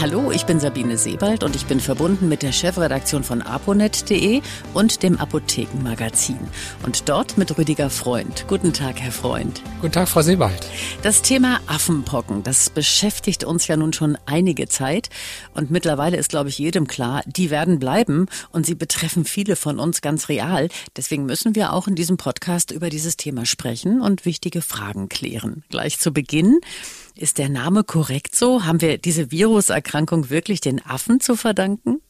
Hallo, ich bin Sabine Sebald und ich bin verbunden mit der Chefredaktion von aponet.de und dem Apothekenmagazin. Und dort mit Rüdiger Freund. Guten Tag, Herr Freund. Guten Tag, Frau Sebald. Das Thema Affenpocken, das beschäftigt uns ja nun schon einige Zeit. Und mittlerweile ist, glaube ich, jedem klar, die werden bleiben und sie betreffen viele von uns ganz real. Deswegen müssen wir auch in diesem Podcast über dieses Thema sprechen und wichtige Fragen klären. Gleich zu Beginn. Ist der Name korrekt so? Haben wir diese Viruserkrankung wirklich den Affen zu verdanken?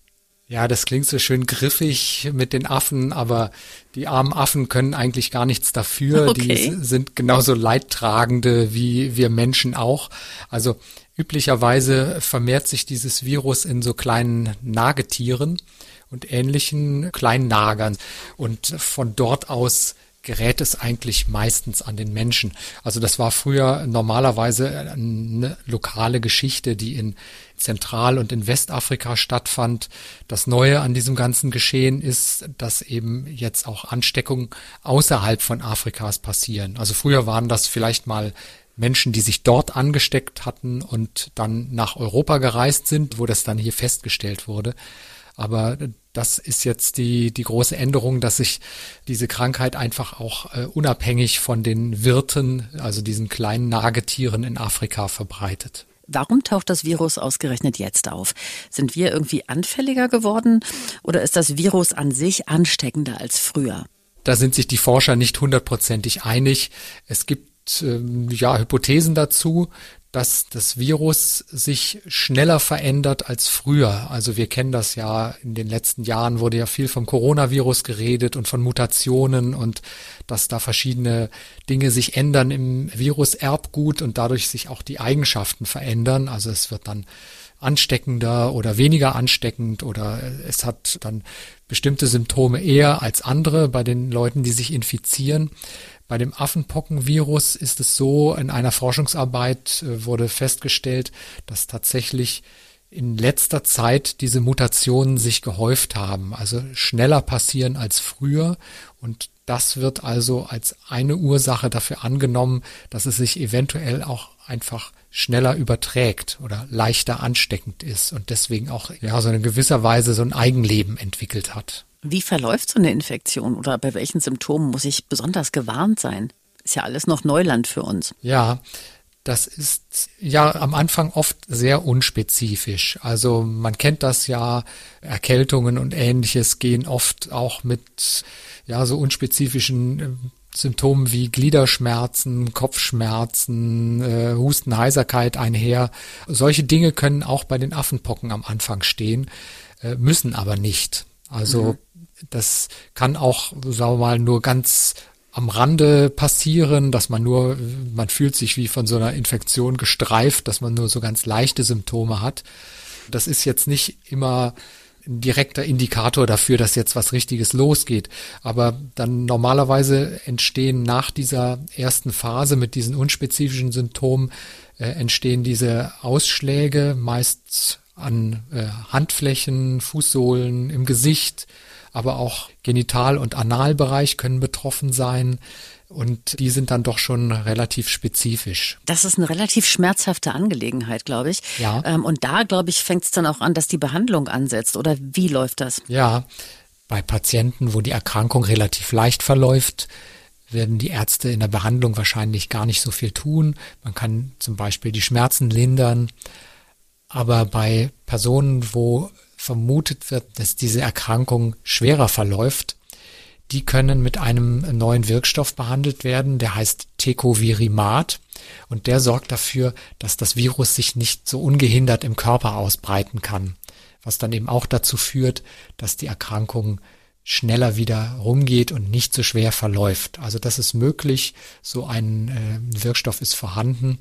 Ja, das klingt so schön griffig mit den Affen, aber die armen Affen können eigentlich gar nichts dafür. Okay. Die sind genauso Leidtragende wie wir Menschen auch. Also üblicherweise vermehrt sich dieses Virus in so kleinen Nagetieren und ähnlichen kleinen Nagern. Und von dort aus gerät es eigentlich meistens an den Menschen. Also das war früher normalerweise eine lokale Geschichte, die in Zentral- und in Westafrika stattfand. Das Neue an diesem ganzen Geschehen ist, dass eben jetzt auch Ansteckungen außerhalb von Afrikas passieren. Also früher waren das vielleicht mal Menschen, die sich dort angesteckt hatten und dann nach Europa gereist sind, wo das dann hier festgestellt wurde. Aber das ist jetzt die, die große Änderung, dass sich diese Krankheit einfach auch äh, unabhängig von den Wirten, also diesen kleinen Nagetieren in Afrika verbreitet. Warum taucht das Virus ausgerechnet jetzt auf? Sind wir irgendwie anfälliger geworden oder ist das Virus an sich ansteckender als früher? Da sind sich die Forscher nicht hundertprozentig einig. Es gibt ähm, ja Hypothesen dazu dass das Virus sich schneller verändert als früher. Also wir kennen das ja, in den letzten Jahren wurde ja viel vom Coronavirus geredet und von Mutationen und dass da verschiedene Dinge sich ändern im Viruserbgut und dadurch sich auch die Eigenschaften verändern. Also es wird dann ansteckender oder weniger ansteckend oder es hat dann bestimmte Symptome eher als andere bei den Leuten, die sich infizieren. Bei dem Affenpockenvirus ist es so, in einer Forschungsarbeit äh, wurde festgestellt, dass tatsächlich in letzter Zeit diese Mutationen sich gehäuft haben, also schneller passieren als früher. Und das wird also als eine Ursache dafür angenommen, dass es sich eventuell auch einfach schneller überträgt oder leichter ansteckend ist und deswegen auch ja so in gewisser Weise so ein Eigenleben entwickelt hat. Wie verläuft so eine Infektion oder bei welchen Symptomen muss ich besonders gewarnt sein? Ist ja alles noch Neuland für uns. Ja, das ist ja am Anfang oft sehr unspezifisch. Also man kennt das ja, Erkältungen und ähnliches gehen oft auch mit ja so unspezifischen äh, Symptomen wie Gliederschmerzen, Kopfschmerzen, äh, Husten, Heiserkeit einher. Solche Dinge können auch bei den Affenpocken am Anfang stehen, äh, müssen aber nicht. Also mhm. Das kann auch, sagen wir mal, nur ganz am Rande passieren, dass man nur, man fühlt sich wie von so einer Infektion gestreift, dass man nur so ganz leichte Symptome hat. Das ist jetzt nicht immer ein direkter Indikator dafür, dass jetzt was Richtiges losgeht. Aber dann normalerweise entstehen nach dieser ersten Phase mit diesen unspezifischen Symptomen, äh, entstehen diese Ausschläge meist an äh, Handflächen, Fußsohlen, im Gesicht, aber auch Genital- und Analbereich können betroffen sein. Und die sind dann doch schon relativ spezifisch. Das ist eine relativ schmerzhafte Angelegenheit, glaube ich. Ja. Ähm, und da, glaube ich, fängt es dann auch an, dass die Behandlung ansetzt. Oder wie läuft das? Ja, bei Patienten, wo die Erkrankung relativ leicht verläuft, werden die Ärzte in der Behandlung wahrscheinlich gar nicht so viel tun. Man kann zum Beispiel die Schmerzen lindern. Aber bei Personen, wo vermutet wird, dass diese Erkrankung schwerer verläuft, die können mit einem neuen Wirkstoff behandelt werden, der heißt Tecovirimat. Und der sorgt dafür, dass das Virus sich nicht so ungehindert im Körper ausbreiten kann, was dann eben auch dazu führt, dass die Erkrankung schneller wieder rumgeht und nicht so schwer verläuft. Also das ist möglich, so ein äh, Wirkstoff ist vorhanden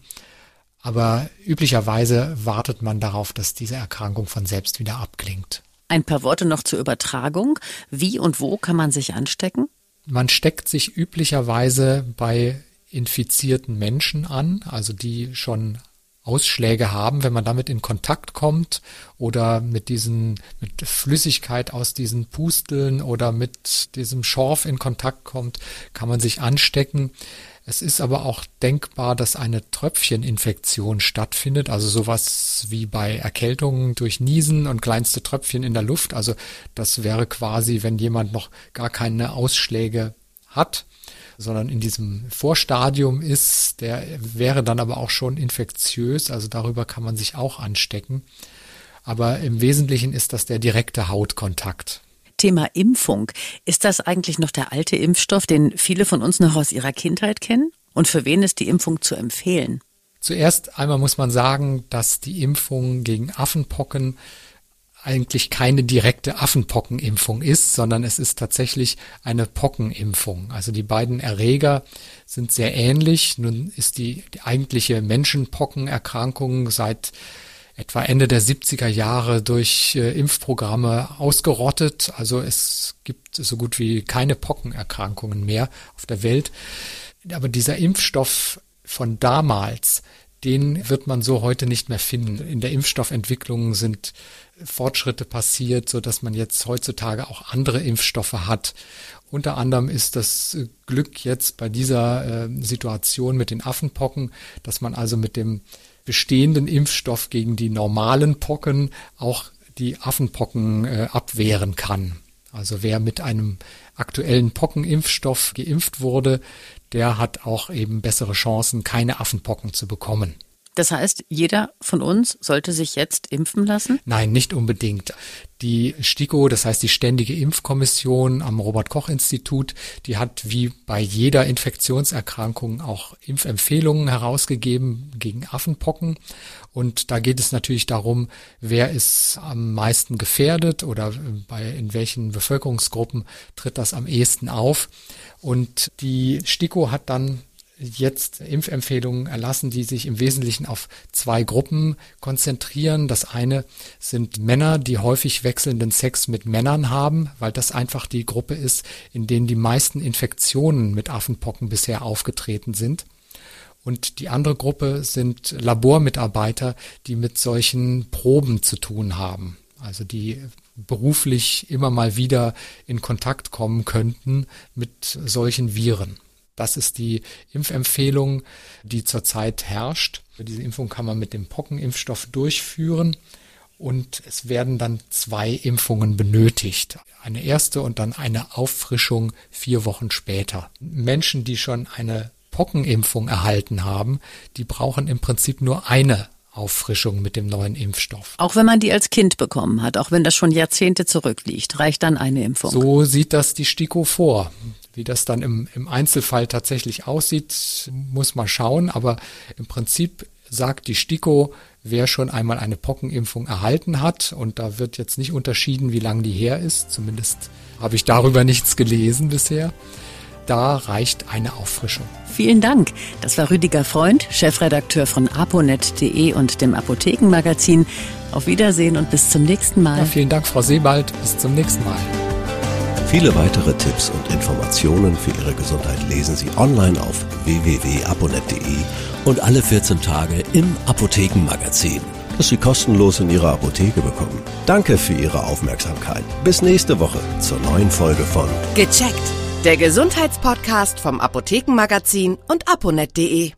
aber üblicherweise wartet man darauf, dass diese Erkrankung von selbst wieder abklingt. Ein paar Worte noch zur Übertragung. Wie und wo kann man sich anstecken? Man steckt sich üblicherweise bei infizierten Menschen an, also die schon Ausschläge haben, wenn man damit in Kontakt kommt oder mit diesen, mit Flüssigkeit aus diesen Pusteln oder mit diesem Schorf in Kontakt kommt, kann man sich anstecken. Es ist aber auch denkbar, dass eine Tröpfcheninfektion stattfindet, also sowas wie bei Erkältungen durch Niesen und kleinste Tröpfchen in der Luft. Also das wäre quasi, wenn jemand noch gar keine Ausschläge hat, sondern in diesem Vorstadium ist, der wäre dann aber auch schon infektiös, also darüber kann man sich auch anstecken. Aber im Wesentlichen ist das der direkte Hautkontakt. Thema Impfung. Ist das eigentlich noch der alte Impfstoff, den viele von uns noch aus ihrer Kindheit kennen? Und für wen ist die Impfung zu empfehlen? Zuerst einmal muss man sagen, dass die Impfung gegen Affenpocken eigentlich keine direkte Affenpockenimpfung ist, sondern es ist tatsächlich eine Pockenimpfung. Also die beiden Erreger sind sehr ähnlich. Nun ist die, die eigentliche Menschenpockenerkrankung seit etwa Ende der 70er Jahre durch äh, Impfprogramme ausgerottet. Also es gibt so gut wie keine Pockenerkrankungen mehr auf der Welt. Aber dieser Impfstoff von damals, den wird man so heute nicht mehr finden. In der Impfstoffentwicklung sind Fortschritte passiert, so dass man jetzt heutzutage auch andere Impfstoffe hat. Unter anderem ist das Glück jetzt bei dieser äh, Situation mit den Affenpocken, dass man also mit dem bestehenden Impfstoff gegen die normalen Pocken auch die Affenpocken äh, abwehren kann. Also wer mit einem aktuellen Pockenimpfstoff geimpft wurde, der hat auch eben bessere Chancen, keine Affenpocken zu bekommen. Das heißt, jeder von uns sollte sich jetzt impfen lassen? Nein, nicht unbedingt. Die STIKO, das heißt die Ständige Impfkommission am Robert Koch Institut, die hat wie bei jeder Infektionserkrankung auch Impfempfehlungen herausgegeben gegen Affenpocken. Und da geht es natürlich darum, wer ist am meisten gefährdet oder bei, in welchen Bevölkerungsgruppen tritt das am ehesten auf. Und die STIKO hat dann jetzt Impfempfehlungen erlassen, die sich im Wesentlichen auf zwei Gruppen konzentrieren. Das eine sind Männer, die häufig wechselnden Sex mit Männern haben, weil das einfach die Gruppe ist, in denen die meisten Infektionen mit Affenpocken bisher aufgetreten sind. Und die andere Gruppe sind Labormitarbeiter, die mit solchen Proben zu tun haben. Also die beruflich immer mal wieder in Kontakt kommen könnten mit solchen Viren. Das ist die Impfempfehlung, die zurzeit herrscht. Diese Impfung kann man mit dem Pockenimpfstoff durchführen und es werden dann zwei Impfungen benötigt. Eine erste und dann eine Auffrischung vier Wochen später. Menschen, die schon eine Pockenimpfung erhalten haben, die brauchen im Prinzip nur eine Auffrischung mit dem neuen Impfstoff. Auch wenn man die als Kind bekommen hat, auch wenn das schon Jahrzehnte zurückliegt, reicht dann eine Impfung. So sieht das die STIKO vor. Wie das dann im, im Einzelfall tatsächlich aussieht, muss man schauen. Aber im Prinzip sagt die STIKO, wer schon einmal eine Pockenimpfung erhalten hat, und da wird jetzt nicht unterschieden, wie lang die her ist, zumindest habe ich darüber nichts gelesen bisher, da reicht eine Auffrischung. Vielen Dank. Das war Rüdiger Freund, Chefredakteur von aponet.de und dem Apothekenmagazin. Auf Wiedersehen und bis zum nächsten Mal. Ja, vielen Dank, Frau Sebald. Bis zum nächsten Mal. Viele weitere Tipps und Informationen für Ihre Gesundheit lesen Sie online auf www.aponet.de und alle 14 Tage im Apothekenmagazin, das Sie kostenlos in Ihrer Apotheke bekommen. Danke für Ihre Aufmerksamkeit. Bis nächste Woche zur neuen Folge von Gecheckt. Der Gesundheitspodcast vom Apothekenmagazin und aponet.de.